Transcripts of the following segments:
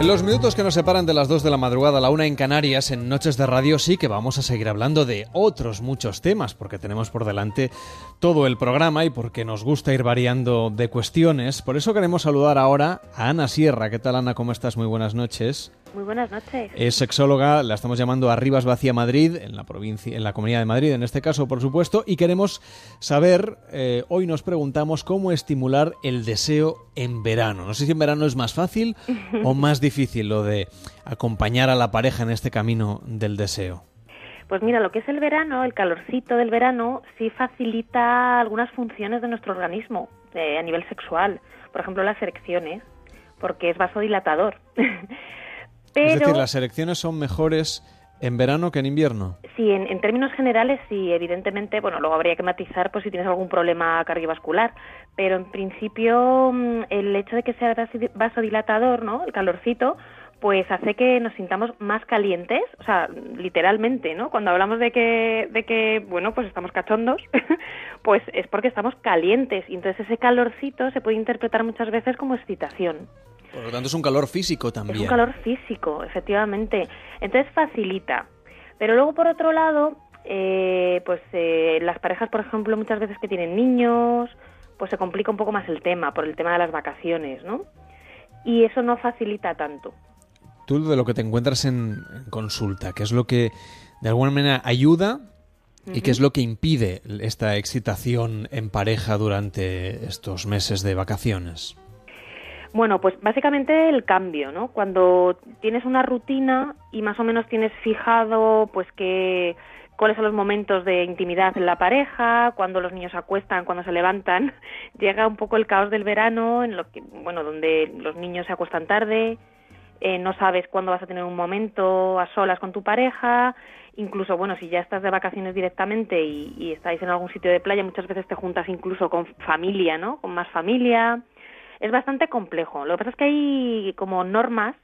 En los minutos que nos separan de las 2 de la madrugada a la 1 en Canarias, en Noches de Radio, sí que vamos a seguir hablando de otros muchos temas, porque tenemos por delante todo el programa y porque nos gusta ir variando de cuestiones. Por eso queremos saludar ahora a Ana Sierra. ¿Qué tal, Ana? ¿Cómo estás? Muy buenas noches. Muy buenas noches. Es sexóloga, la estamos llamando a Rivas Vacía Madrid, en la provincia, en la Comunidad de Madrid, en este caso, por supuesto, y queremos saber, eh, hoy nos preguntamos cómo estimular el deseo en verano. No sé si en verano es más fácil o más difícil lo de acompañar a la pareja en este camino del deseo. Pues mira, lo que es el verano, el calorcito del verano, sí facilita algunas funciones de nuestro organismo eh, a nivel sexual. Por ejemplo, las erecciones, porque es vasodilatador. Es decir, las elecciones son mejores en verano que en invierno. Sí, en, términos generales sí, evidentemente, bueno, luego habría que matizar pues si tienes algún problema cardiovascular, pero en principio mm, el hecho de que sea vasodilatador, ¿no? El calorcito, pues hace que nos sintamos más calientes, o sea, literalmente, ¿no? Cuando hablamos de que, de que bueno, pues estamos cachondos, pues es porque estamos calientes y entonces ese calorcito se puede interpretar muchas veces como excitación. Por lo tanto, es un calor físico también. Es un calor físico, efectivamente. Entonces facilita. Pero luego, por otro lado, eh, pues eh, las parejas, por ejemplo, muchas veces que tienen niños, pues se complica un poco más el tema, por el tema de las vacaciones, ¿no? Y eso no facilita tanto. Tú de lo que te encuentras en, consulta, ¿qué es lo que de alguna manera ayuda y qué es lo que impide esta excitación en pareja durante estos meses de vacaciones? Bueno, pues básicamente el cambio, ¿no? Cuando tienes una rutina y más o menos tienes fijado, pues que cuáles son los momentos de intimidad en la pareja, cuando los niños se acuestan, cuando se levantan, llega un poco el caos del verano, en lo que, bueno, donde los niños se acuestan tarde, eh, no sabes cuándo vas a tener un momento a solas con tu pareja, incluso, bueno, si ya estás de vacaciones directamente y, y estáis en algún sitio de playa, muchas veces te juntas incluso con familia, ¿no? Con más familia es bastante complejo. Lo que pasa es que hay como normas,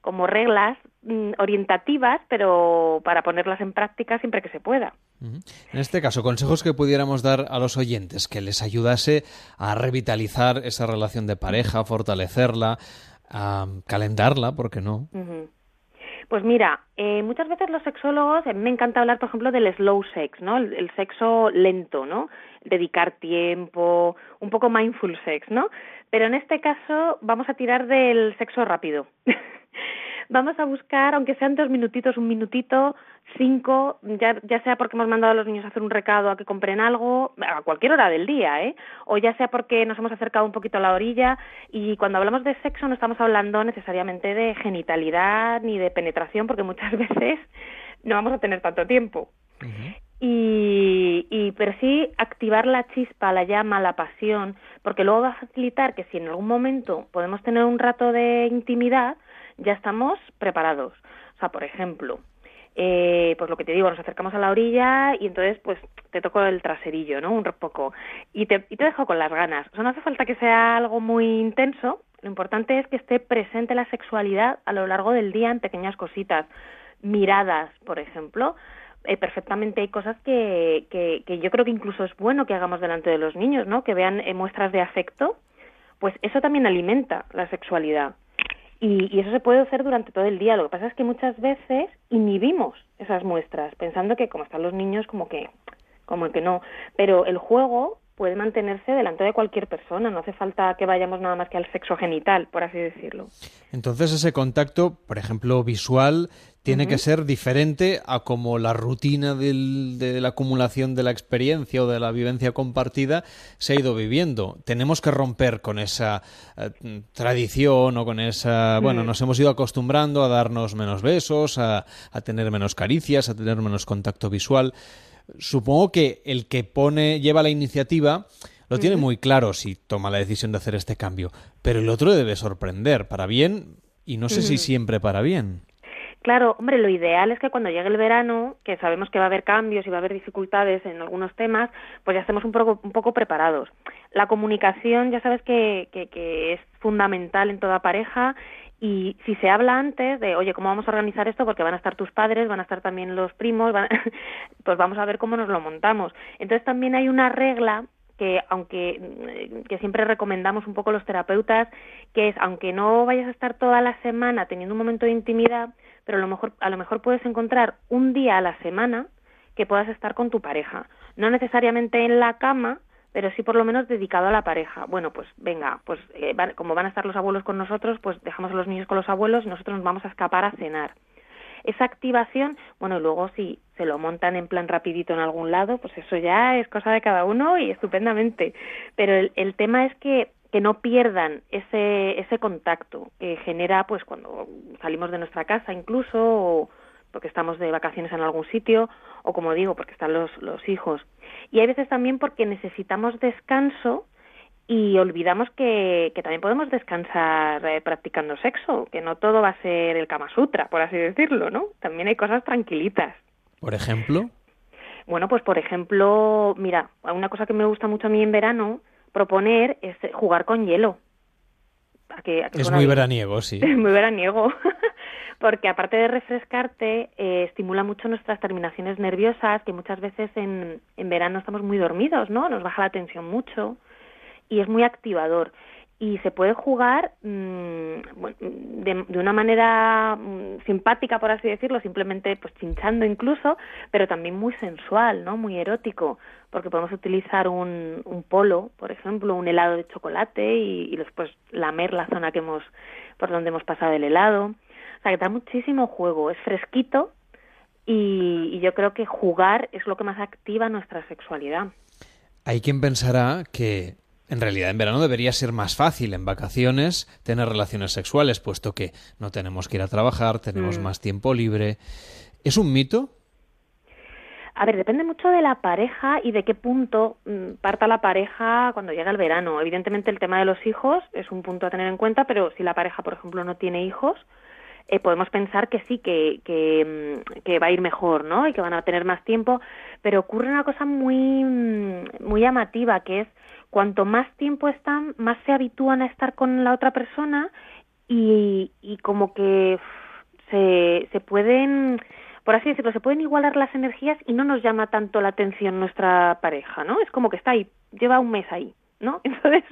como reglas mm, orientativas, pero para ponerlas en práctica siempre que se pueda. En este caso, consejos que pudiéramos dar a los oyentes que les ayudase a revitalizar esa relación de pareja, fortalecerla, a calentarla, ¿por qué no? Pues mira, eh, muchas veces los sexólogos, me encanta hablar, por ejemplo, del slow sex, ¿no? el, sexo lento, ¿no? Dedicar tiempo, un poco mindful sex, ¿no? Pero en este caso vamos a tirar del sexo rápido. vamos a buscar, aunque sean dos minutitos, un minutito, cinco, ya, sea porque hemos mandado a los niños a hacer un recado a que compren algo, a cualquier hora del día, ¿eh? O ya sea porque nos hemos acercado un poquito a la orilla y cuando hablamos de sexo no estamos hablando necesariamente de genitalidad ni de penetración porque muchas veces no vamos a tener tanto tiempo y, y pero sí activar la chispa, la llama, la pasión, porque luego va a facilitar que si en algún momento podemos tener un rato de intimidad, ya estamos preparados. O sea, por ejemplo, eh, pues lo que te digo, nos acercamos a la orilla y entonces pues te toco el traserillo, ¿no? Un poco. Y te, y te dejo con las ganas. O sea, no hace falta que sea algo muy intenso, lo importante es que esté presente la sexualidad a lo largo del día en pequeñas cositas. Miradas, por ejemplo. Eh, perfectamente hay cosas que, que, yo creo que incluso es bueno que hagamos delante de los niños, ¿no? Que vean eh, muestras de afecto, pues eso también alimenta la sexualidad. Y, y, eso se puede hacer durante todo el día. Lo que pasa es que muchas veces inhibimos esas muestras, pensando que como están los niños, como que, como que no. Pero el juego puede mantenerse delante de cualquier persona, no hace falta que vayamos nada más que al sexo genital, por así decirlo. Entonces ese contacto, por ejemplo, visual, tiene que ser diferente a como la rutina de la acumulación de la experiencia o de la vivencia compartida se ha ido viviendo. Tenemos que romper con esa eh, tradición o con esa... Bueno, nos hemos ido acostumbrando a darnos menos besos, a, a tener menos caricias, a tener menos contacto visual. Supongo que el que pone, lleva la iniciativa, lo tiene muy claro si toma la decisión de hacer este cambio, pero el otro debe sorprender para bien y no sé si siempre para bien. Claro, hombre, lo ideal es que cuando llegue el verano, que sabemos que va a haber cambios y va a haber dificultades en algunos temas, pues ya estemos un poco, un poco preparados. La comunicación, ya sabes que, que, es fundamental en toda pareja y si se habla antes de, oye, ¿cómo vamos a organizar esto? Porque van a estar tus padres, van a estar también los primos, pues vamos a ver cómo nos lo montamos. Entonces también hay una regla que aunque que siempre recomendamos un poco los terapeutas, que es aunque no vayas a estar toda la semana teniendo un momento de intimidad, pero a lo mejor a lo mejor puedes encontrar un día a la semana que puedas estar con tu pareja, no necesariamente en la cama, pero sí por lo menos dedicado a la pareja. Bueno, pues venga, pues eh, como van a estar los abuelos con nosotros, pues dejamos a los niños con los abuelos y nosotros nos vamos a escapar a cenar. Esa activación, bueno, luego si se lo montan en plan rapidito en algún lado, pues eso ya es cosa de cada uno y estupendamente. Pero el, el tema es que que no pierdan ese, ese contacto que genera pues cuando salimos de nuestra casa incluso o porque estamos de vacaciones en algún sitio o como digo porque están los, los hijos y hay veces también porque necesitamos descanso y olvidamos que, que también podemos descansar eh, practicando sexo, que no todo va a ser el Kama Sutra, por así decirlo, ¿no? También hay cosas tranquilitas. Por ejemplo. Bueno, pues por ejemplo, mira, una cosa que me gusta mucho a mí en verano proponer es jugar con hielo. es muy veraniego, sí. muy veraniego. Porque aparte de refrescarte, eh, estimula mucho nuestras terminaciones nerviosas, que muchas veces en, en verano estamos muy dormidos, ¿no? Nos baja la tensión mucho y es muy activador y se puede jugar mm, de, de, una manera mm, simpática, por así decirlo, simplemente pues chinchando incluso, pero también muy sensual, ¿no? Muy erótico, porque podemos utilizar un, un polo, por ejemplo, un helado de chocolate y, y, después lamer la zona que hemos por donde hemos pasado el helado. O sea, que da muchísimo juego, es fresquito y, y yo creo que jugar es lo que más activa nuestra sexualidad. Hay quien pensará que en realidad, en verano debería ser más fácil en vacaciones tener relaciones sexuales, puesto que no tenemos que ir a trabajar, tenemos mm. más tiempo libre. ¿Es un mito? A ver, depende mucho de la pareja y de qué punto mm, parta la pareja cuando llega el verano. Evidentemente el tema de los hijos es un punto a tener en cuenta, pero si la pareja, por ejemplo, no tiene hijos, eh, podemos pensar que sí, que, que, mm, que, va a ir mejor, ¿no? Y que van a tener más tiempo, pero ocurre una cosa muy, muy llamativa, que es cuanto más tiempo están, más se habitúan a estar con la otra persona y, y como que se, se pueden, por así decirlo, se pueden igualar las energías y no nos llama tanto la atención nuestra pareja, ¿no? Es como que está ahí, lleva un mes ahí, ¿no? Entonces,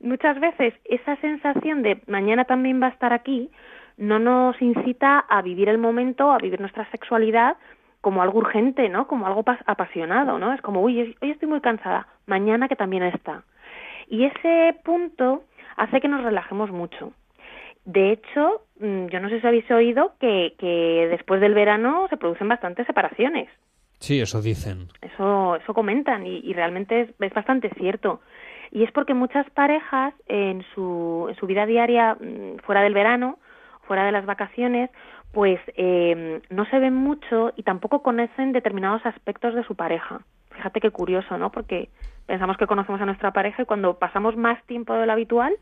muchas veces esa sensación de mañana también va a estar aquí no nos incita a vivir el momento, a vivir nuestra sexualidad como algo urgente, ¿no? Como algo apasionado, ¿no? Es como, uy, hoy estoy muy cansada, mañana que también está. Y ese punto hace que nos relajemos mucho. De hecho, mm, yo no sé si habéis oído que, que después del verano se producen bastantes separaciones. Sí, eso dicen. Eso, eso comentan y, y realmente es, es, bastante cierto. Y es porque muchas parejas en su, en su vida diaria, mm, fuera del verano, fuera de las vacaciones, pues eh, no se ven mucho y tampoco conocen determinados aspectos de su pareja. Fíjate qué curioso, ¿no? Porque pensamos que conocemos a nuestra pareja y cuando pasamos más tiempo de lo habitual,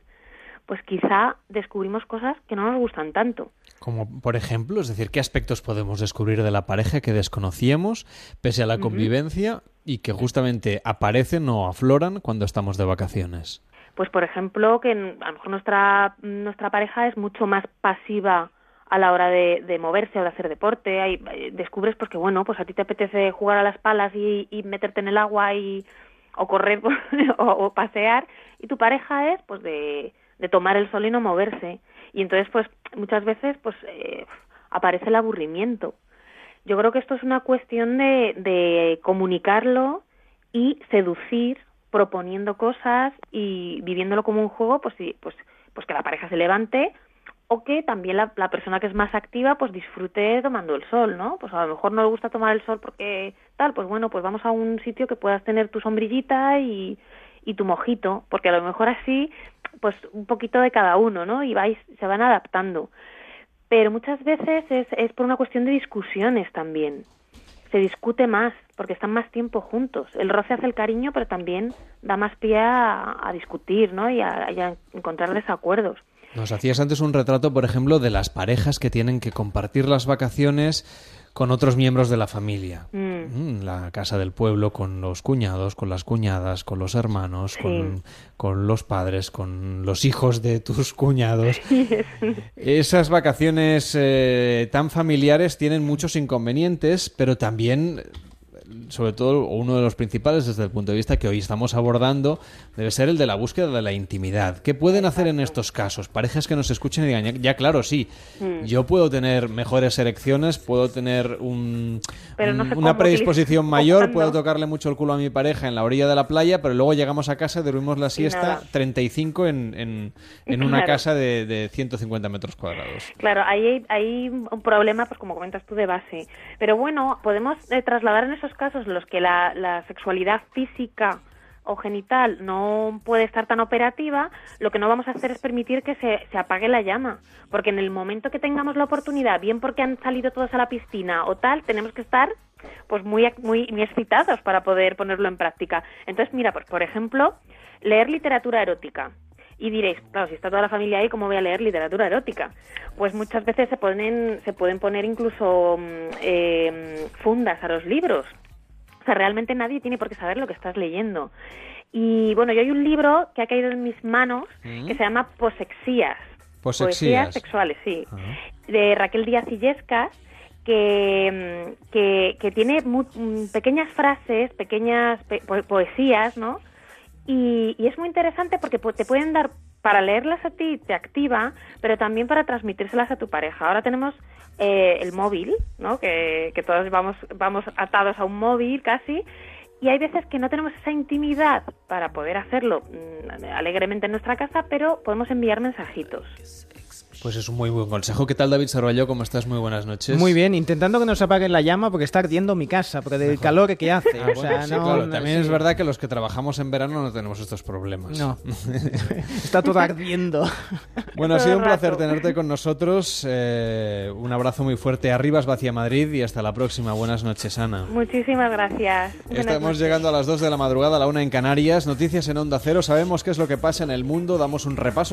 pues quizá descubrimos cosas que no nos gustan tanto. Como por ejemplo, es decir, ¿qué aspectos podemos descubrir de la pareja que desconocíamos pese a la convivencia uh -huh. y que justamente aparecen o afloran cuando estamos de vacaciones? Pues por ejemplo, que a lo mejor nuestra, nuestra pareja es mucho más pasiva a la hora de, de, moverse o de hacer deporte. Hay, descubres pues que bueno, pues a ti te apetece jugar a las palas y, y meterte en el agua y o correr o, o, pasear y tu pareja es pues de, de, tomar el sol y no moverse y entonces pues muchas veces pues eh, aparece el aburrimiento. Yo creo que esto es una cuestión de, de comunicarlo y seducir proponiendo cosas y viviéndolo como un juego, pues sí, pues pues que la pareja se levante o que también la, la, persona que es más activa pues disfrute tomando el sol, ¿no? Pues a lo mejor no le gusta tomar el sol porque tal, pues bueno, pues vamos a un sitio que puedas tener tu sombrillita y, y tu mojito, porque a lo mejor así, pues un poquito de cada uno, ¿no? Y vais, se van adaptando. Pero muchas veces es, es por una cuestión de discusiones también. Se discute más, porque están más tiempo juntos. El roce hace el cariño, pero también da más pie a, discutir, ¿no? Y a, y a encontrar desacuerdos. Nos hacías antes un retrato, por ejemplo, de las parejas que tienen que compartir las vacaciones con otros miembros de la familia. Mm. La casa del pueblo con los cuñados, con las cuñadas, con los hermanos, sí. con, con, los padres, con los hijos de tus cuñados. Esas vacaciones eh, tan familiares tienen muchos inconvenientes, pero también sobre todo, uno de los principales desde el punto de vista que hoy estamos abordando, debe ser el de la búsqueda de la intimidad. ¿Qué pueden hacer en estos casos? Parejas que nos escuchen y digan, ya, claro, sí, mm. yo puedo tener mejores erecciones, puedo tener un, una predisposición mayor, puedo tocarle mucho el culo a mi pareja en la orilla de la playa, pero luego llegamos a casa, dormimos la siesta 35 en, en, en una casa de, de, 150 metros cuadrados. Claro, ahí hay, un problema, pues como comentas tú, de base. Pero bueno, podemos eh, trasladar en esos casos los que la, sexualidad física o genital no puede estar tan operativa, lo que no vamos a hacer es permitir que se, se, apague la llama. Porque en el momento que tengamos la oportunidad, bien porque han salido todos a la piscina o tal, tenemos que estar pues muy, muy, muy excitados para poder ponerlo en práctica. Entonces, mira, pues por ejemplo, leer literatura erótica. Y diréis, claro, si está toda la familia ahí, ¿cómo voy a leer literatura erótica? Pues muchas veces se, ponen, se pueden poner incluso mm, eh, fundas a los libros o sea, realmente nadie tiene por qué saber lo que estás leyendo. Y bueno, yo hay un libro que ha caído en mis manos mm. que se llama Posexías. Posexías. sexuales, sí. De Raquel Díaz Illescas, que, mm, que, que tiene mm, pequeñas frases, pequeñas poesías, ¿no? Y, y, es muy interesante porque te pueden dar, para leerlas a ti te activa, pero también para transmitírselas a tu pareja. Ahora tenemos eh, el móvil, ¿no? Que, que todos vamos, vamos atados a un móvil casi, y hay veces que no tenemos esa intimidad para poder hacerlo mm, alegremente en nuestra casa, pero podemos enviar mensajitos. Pues es un muy buen consejo. ¿Qué tal, David Sarvallo? ¿Cómo estás? Muy buenas noches. Muy bien, intentando que nos apaguen la llama porque está ardiendo mi casa, porque del calor que hace. Ah, o sea, no, También es verdad que los que trabajamos en verano no tenemos estos problemas. No, está todo ardiendo. Bueno, ha sido un placer tenerte con nosotros. Eh, un abrazo muy fuerte. Arriba Vacia Madrid y hasta la próxima. Buenas noches, Ana. Muchísimas gracias. Estamos llegando a las 2 de la madrugada, a la una en Canarias. Noticias en Onda Cero. Sabemos qué es lo que pasa en el mundo. Damos un repaso.